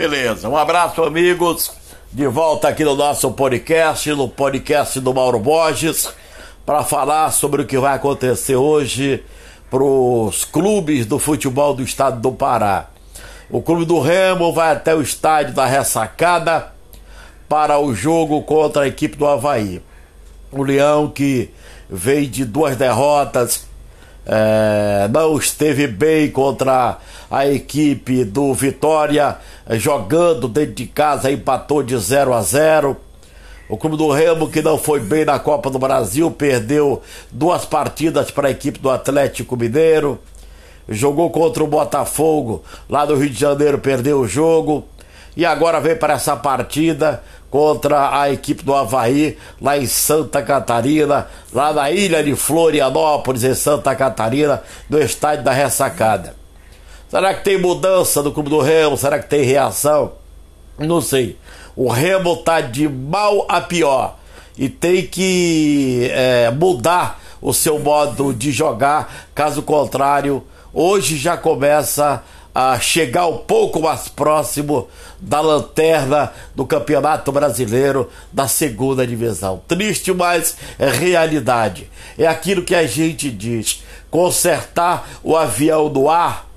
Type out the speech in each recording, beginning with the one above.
Beleza, um abraço, amigos. De volta aqui no nosso podcast, no podcast do Mauro Borges, para falar sobre o que vai acontecer hoje para os clubes do futebol do estado do Pará. O clube do Remo vai até o estádio da Ressacada para o jogo contra a equipe do Havaí. O Leão que veio de duas derrotas é, não esteve bem contra a equipe do Vitória, jogando dentro de casa, empatou de 0 a 0. O clube do Remo, que não foi bem na Copa do Brasil, perdeu duas partidas para a equipe do Atlético Mineiro. Jogou contra o Botafogo lá do Rio de Janeiro, perdeu o jogo. E agora vem para essa partida contra a equipe do Havaí, lá em Santa Catarina, lá na ilha de Florianópolis, em Santa Catarina, no estádio da Ressacada. Será que tem mudança no clube do Remo? Será que tem reação? Não sei. O Remo tá de mal a pior e tem que é, mudar o seu modo de jogar, caso contrário, hoje já começa a chegar um pouco mais próximo da lanterna do Campeonato Brasileiro da segunda divisão. Triste, mas é realidade. É aquilo que a gente diz: consertar o avião do ar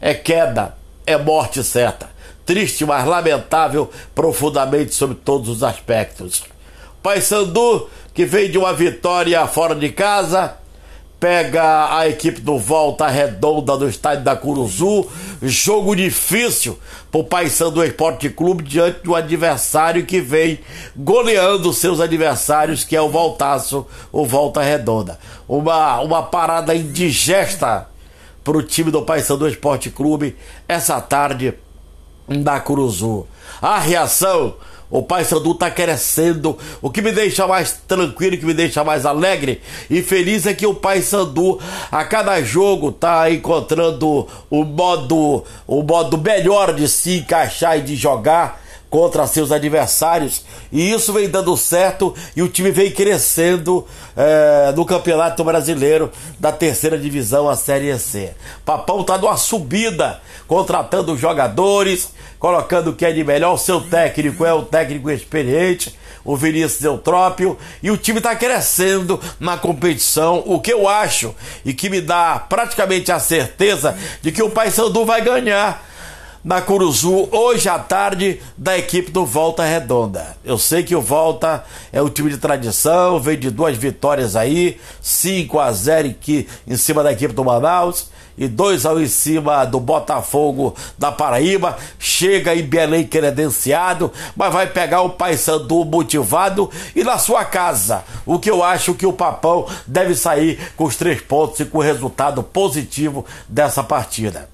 é queda, é morte certa. Triste, mas lamentável profundamente sobre todos os aspectos. Paysandu, que veio de uma vitória fora de casa, pega a equipe do Volta Redonda do estádio da Curuzu. Jogo difícil para o Paysandu Esporte Clube diante do adversário que vem goleando seus adversários, que é o Voltaço, o Volta Redonda. Uma, uma parada indigesta para o time do Paysandu Esporte Clube essa tarde da Curuzu. A reação o Pai Sandu está crescendo. O que me deixa mais tranquilo, o que me deixa mais alegre e feliz é que o Pai Sandu a cada jogo está encontrando o modo, o modo melhor de se encaixar e de jogar contra seus adversários e isso vem dando certo e o time vem crescendo é, no Campeonato Brasileiro da terceira divisão, a Série C. Papão tá numa subida, contratando jogadores, colocando o que é de melhor. O seu técnico é o técnico experiente, o Vinícius Eutrópio, e o time está crescendo na competição. O que eu acho e que me dá praticamente a certeza de que o Paysandu vai ganhar na Curuzu hoje à tarde da equipe do Volta Redonda. Eu sei que o Volta é o time de tradição, veio de duas vitórias aí, 5 a 0 aqui em cima da equipe do Manaus e 2 a 1 em cima do Botafogo da Paraíba. Chega em Belém credenciado, mas vai pegar o Paysandu motivado e na sua casa. O que eu acho que o Papão deve sair com os três pontos e com o resultado positivo dessa partida.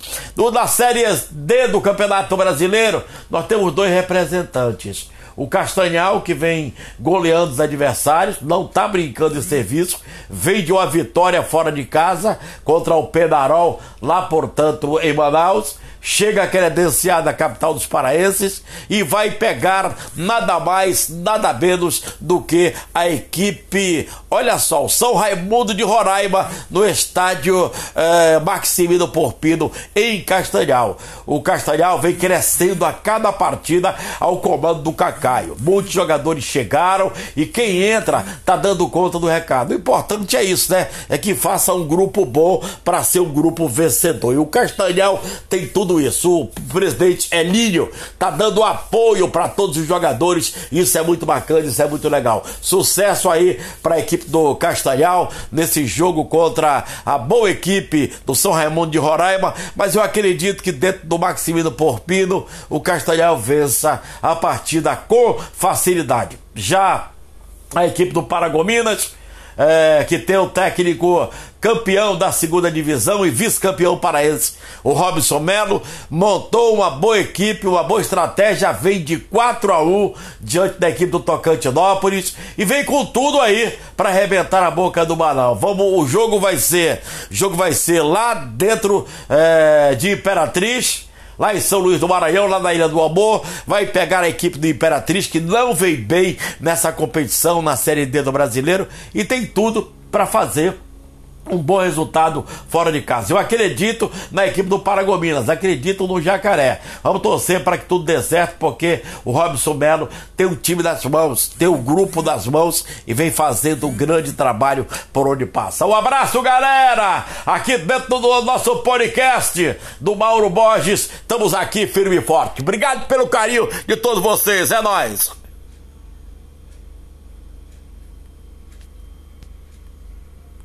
Na Série D do Campeonato Brasileiro, nós temos dois representantes. O Castanhal, que vem goleando os adversários, não está brincando em serviço, vem de uma vitória fora de casa contra o Penarol, lá, portanto, em Manaus chega credenciada capital dos paraenses e vai pegar nada mais, nada menos do que a equipe, olha só, o São Raimundo de Roraima no estádio eh, Maximino Porpino em Castanhal. O Castanhal vem crescendo a cada partida ao comando do Cacaio. Muitos jogadores chegaram e quem entra tá dando conta do recado. O importante é isso, né? É que faça um grupo bom para ser um grupo vencedor. E o Castanhal tem tudo isso. O presidente Elínio tá dando apoio para todos os jogadores. Isso é muito bacana, isso é muito legal. Sucesso aí para a equipe do Castanhal nesse jogo contra a boa equipe do São Raimundo de Roraima. Mas eu acredito que dentro do Maximino Porpino o Castanhal vença a partida com facilidade. Já a equipe do Paragominas é, que tem o técnico campeão da segunda divisão e vice-campeão paraense. O Robson Melo montou uma boa equipe, uma boa estratégia, vem de 4 a 1 diante da equipe do Tocantinópolis e vem com tudo aí para arrebentar a boca do Manaus. Vamos, o jogo vai ser, jogo vai ser lá dentro é, de Imperatriz lá em São Luís do Maranhão, lá na Ilha do Amor, vai pegar a equipe do Imperatriz, que não veio bem nessa competição na Série D do Brasileiro, e tem tudo para fazer um bom resultado fora de casa. Eu acredito na equipe do Paragominas, acredito no Jacaré. Vamos torcer para que tudo dê certo, porque o Robson Melo tem o time das mãos, tem o grupo das mãos e vem fazendo um grande trabalho por onde passa. Um abraço, galera! Aqui dentro do nosso podcast do Mauro Borges, estamos aqui firme e forte. Obrigado pelo carinho de todos vocês, é nóis!